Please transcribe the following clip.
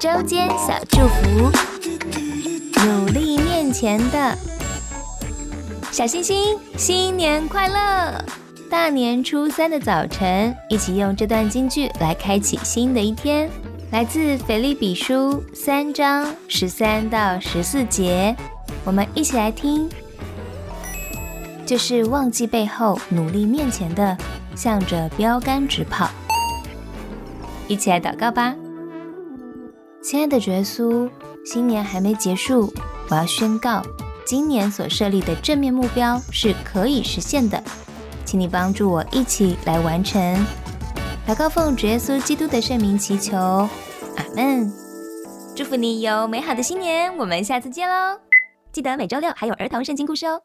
周间小祝福，努力面前的小星星，新年快乐！大年初三的早晨，一起用这段京剧来开启新的一天。来自腓立比书三章十三到十四节，我们一起来听。就是忘记背后，努力面前的，向着标杆直跑。一起来祷告吧。亲爱的耶稣，新年还没结束，我要宣告，今年所设立的正面目标是可以实现的，请你帮助我一起来完成。祷告奉主耶稣基督的圣名祈求，阿门。祝福你有美好的新年，我们下次见喽！记得每周六还有儿童圣经故事哦。